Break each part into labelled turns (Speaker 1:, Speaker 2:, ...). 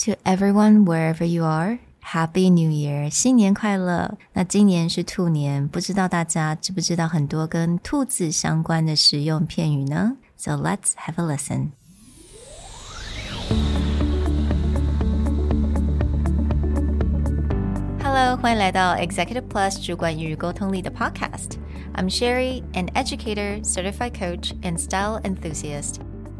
Speaker 1: To everyone wherever you are, Happy New Year，新年快乐！那今年是兔年，不知道大家知不知道很多跟兔子相关的实用片语呢？So let's have a listen. Hello，欢迎来到 Executive Plus 主管与沟通力的 Podcast。I'm Sherry, an educator, certified coach, and style enthusiast.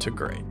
Speaker 2: to great.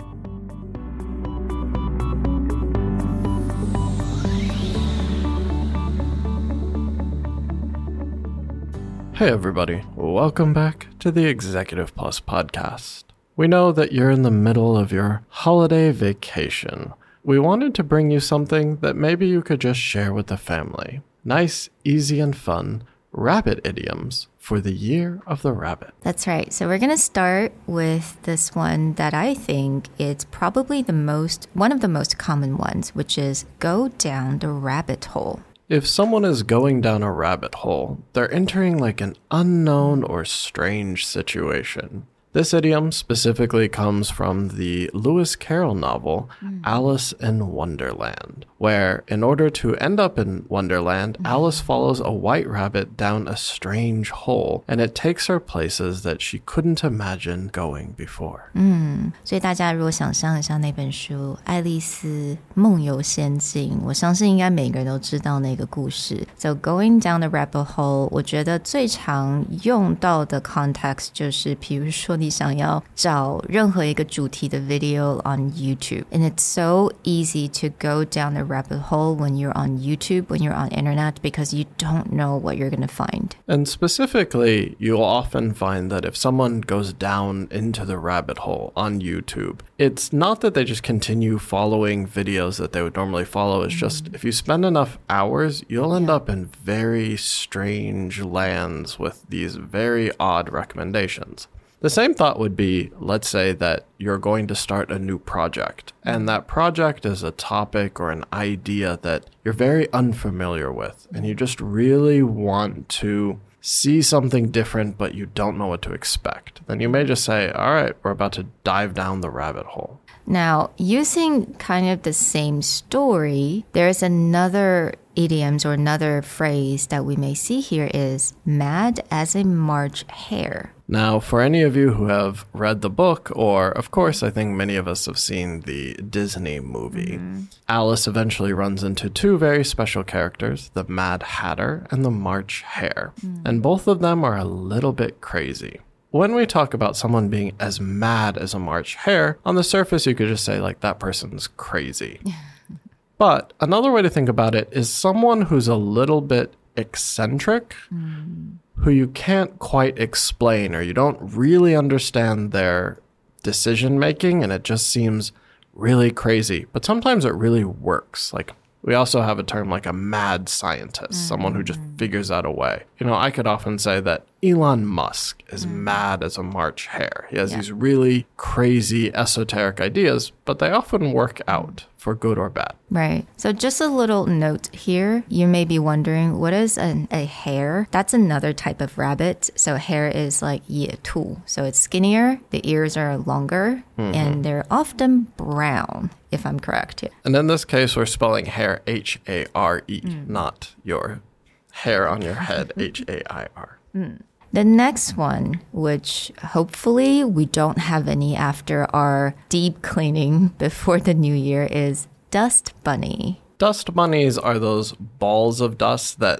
Speaker 2: Hey, everybody. Welcome back to the Executive Plus podcast. We know that you're in the middle of your holiday vacation. We wanted to bring you something that maybe you could just share with the family. Nice, easy, and fun rabbit idioms for the year of the rabbit.
Speaker 1: That's right. So we're going to start with this one that I think it's probably the most one of the most common ones, which is go down the rabbit hole.
Speaker 2: If someone is going down a rabbit hole, they're entering like an unknown or strange situation. This idiom specifically comes from the Lewis Carroll novel mm. Alice in Wonderland, where in order to end up in Wonderland, mm. Alice follows a white rabbit down a strange hole, and it takes her places that she couldn't imagine going before.
Speaker 1: 嗯，所以大家如果想象一下那本书《爱丽丝梦游仙境》，我相信应该每个人都知道那个故事。So going down the rabbit hole，我觉得最常用到的 context 就是，比如说你。 你想要找任何一个主题的 video on YouTube. And it's so easy to go down the rabbit hole when you're on YouTube, when you're on internet, because you don't know what you're going to find.
Speaker 2: And specifically, you'll often find that if someone goes down into the rabbit hole on YouTube, it's not that they just continue following videos that they would normally follow. It's just mm-hmm. if you spend enough hours, you'll end yeah. up in very strange lands with these very odd recommendations. The same thought would be let's say that you're going to start a new project, and that project is a topic or an idea that you're very unfamiliar with, and you just really want to see something different, but you don't know what to expect. Then you may just say, All right, we're about to dive down the rabbit hole.
Speaker 1: Now, using kind of the same story, there's another idioms or another phrase that we may see here is mad as a March hare.
Speaker 2: Now, for any of you who have read the book, or of course, I think many of us have seen the Disney movie, mm-hmm. Alice eventually runs into two very special characters the Mad Hatter and the March Hare. Mm. And both of them are a little bit crazy. When we talk about someone being as mad as a March Hare, on the surface, you could just say, like, that person's crazy. but another way to think about it is someone who's a little bit eccentric. Mm who you can't quite explain or you don't really understand their decision making and it just seems really crazy. But sometimes it really works. Like we also have a term like a mad scientist, mm-hmm. someone who just mm. figures out a way. You know, I could often say that Elon Musk is mm-hmm. mad as a March hare. He has yeah. these really crazy esoteric ideas, but they often work out for good or bad.
Speaker 1: Right. So just a little note here. You may be wondering, what is an, a hare? That's another type of rabbit. So hare is like tu. So it's skinnier, the ears are longer, mm-hmm. and they're often brown, if I'm correct here.
Speaker 2: And in this case, we're spelling hare H A R E, mm. not your hair on your head H A I R.
Speaker 1: Mm. The next one, which hopefully we don't have any after our deep cleaning before the new year, is dust bunny.
Speaker 2: Dust bunnies are those balls of dust that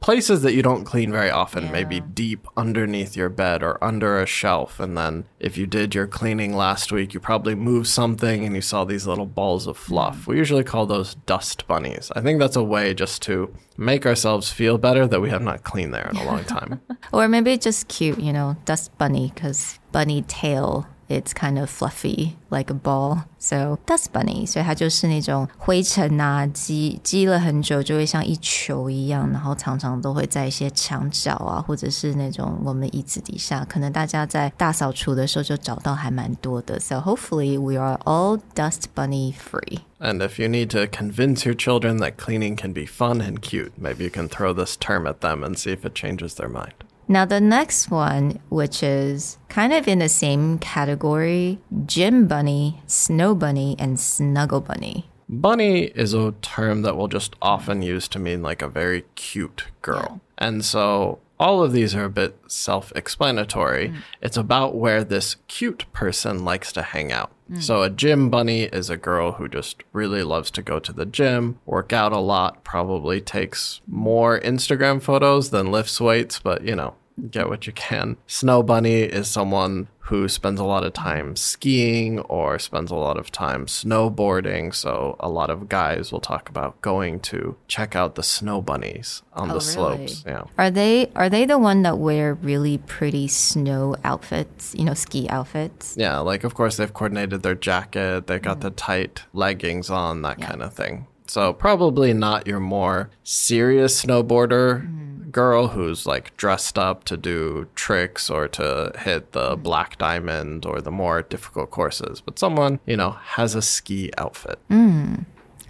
Speaker 2: places that you don't clean very often, yeah. maybe deep underneath your bed or under a shelf. And then if you did your cleaning last week, you probably moved something and you saw these little balls of fluff. Mm. We usually call those dust bunnies. I think that's a way just to make ourselves feel better that we have not cleaned there in a long time.
Speaker 1: or maybe just cute, you know, dust bunny because bunny tail it's kind of fluffy like a ball. So dust bunny，所以它就是那种灰尘啊积积了很久，就会像一球一样，然后常常都会在一些墙角啊，或者是那种我们椅子底下，可能大家在大扫除的时候就找到还蛮多的。So hopefully we are all dust bunny free.
Speaker 2: And if you need to convince your children that cleaning can be fun and cute, maybe you can throw this term at them and see if it changes their mind.
Speaker 1: Now, the next one, which is kind of in the same category gym bunny, snow bunny, and snuggle bunny.
Speaker 2: Bunny is a term that we'll just often use to mean like a very cute girl. And so all of these are a bit self explanatory. Mm. It's about where this cute person likes to hang out. Mm. So, a gym bunny is a girl who just really loves to go to the gym, work out a lot, probably takes more Instagram photos than lifts weights, but you know, get what you can. Snow bunny is someone who spends a lot of time skiing or spends a lot of time snowboarding. So a lot of guys will talk about going to check out the snow bunnies on oh, the slopes. Yeah.
Speaker 1: Are they are they the one that wear really pretty snow outfits, you know, ski outfits?
Speaker 2: Yeah, like of course they've coordinated their jacket, they got the tight leggings on, that kind of thing. So probably not your more serious snowboarder mm-hmm. Girl who's like dressed up to do tricks or to hit the black diamond or the more difficult courses, but someone, you know, has a ski outfit.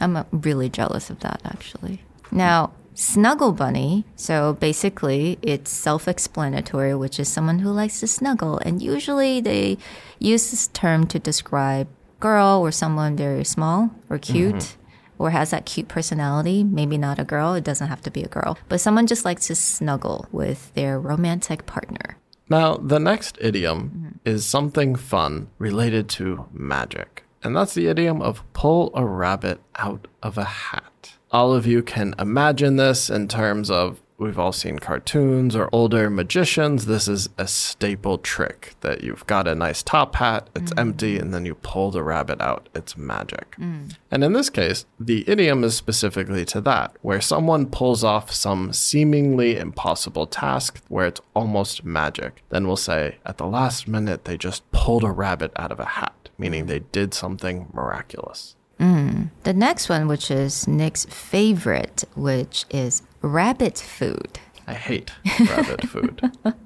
Speaker 1: I'm uh, really jealous of that actually. Now, snuggle bunny, so basically it's self-explanatory, which is someone who likes to snuggle and usually they use this term to describe girl or someone very small or cute. Or has that cute personality. Maybe not a girl, it doesn't have to be a girl, but someone just likes to snuggle with their romantic partner.
Speaker 2: Now, the next idiom is something fun related to magic. And that's the idiom of pull a rabbit out of a hat. All of you can imagine this in terms of we've all seen cartoons or older magicians. This is a staple trick that you've got a nice top hat, it's mm. empty, and then you pull the rabbit out. It's magic. Mm. And in this case, the idiom is specifically to that, where someone pulls off some seemingly impossible task where it's almost magic. Then we'll say, at the last minute, they just pulled a rabbit out of a hat, meaning mm. they did something miraculous. Mm.
Speaker 1: The next one, which is Nick's favorite, which is rabbit food.
Speaker 2: I hate rabbit food.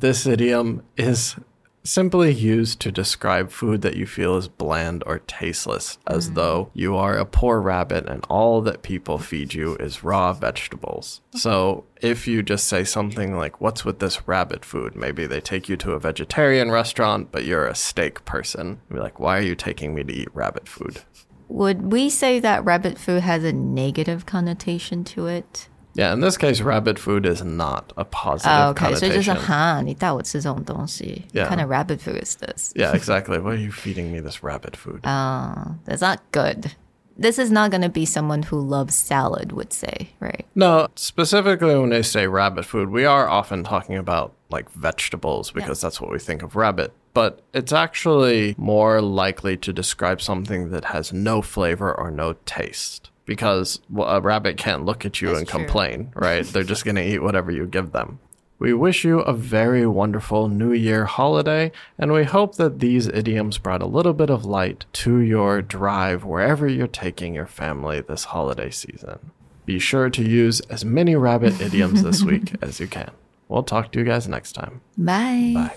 Speaker 2: This idiom is simply used to describe food that you feel is bland or tasteless, as mm. though you are a poor rabbit and all that people feed you is raw vegetables. So if you just say something like, What's with this rabbit food? Maybe they take you to a vegetarian restaurant, but you're a steak person. You'd be like, Why are you taking me to eat rabbit food?
Speaker 1: Would we say that rabbit food has a negative connotation to it?
Speaker 2: Yeah, in this case, rabbit food is not a positive
Speaker 1: Oh, okay, 所以就是
Speaker 2: connotation.
Speaker 1: 哈，你带我吃这种东西。
Speaker 2: Yeah.
Speaker 1: What kind of rabbit food is this?
Speaker 2: yeah, exactly. Why are you feeding me this rabbit food?
Speaker 1: Oh, that's not good. This is not going to be someone who loves salad would say, right?
Speaker 2: No, specifically when they say rabbit food, we are often talking about like vegetables because that's what we think of rabbit. But it's actually more likely to describe something that has no flavor or no taste. Because well, a rabbit can't look at you
Speaker 1: That's
Speaker 2: and
Speaker 1: true.
Speaker 2: complain, right? They're just going to eat whatever you give them. We wish you a very wonderful New Year holiday, and we hope that these idioms brought a little bit of light to your drive wherever you're taking your family this holiday season. Be sure to use as many rabbit idioms this week as you can. We'll talk to you guys next time.
Speaker 1: Bye.
Speaker 2: Bye.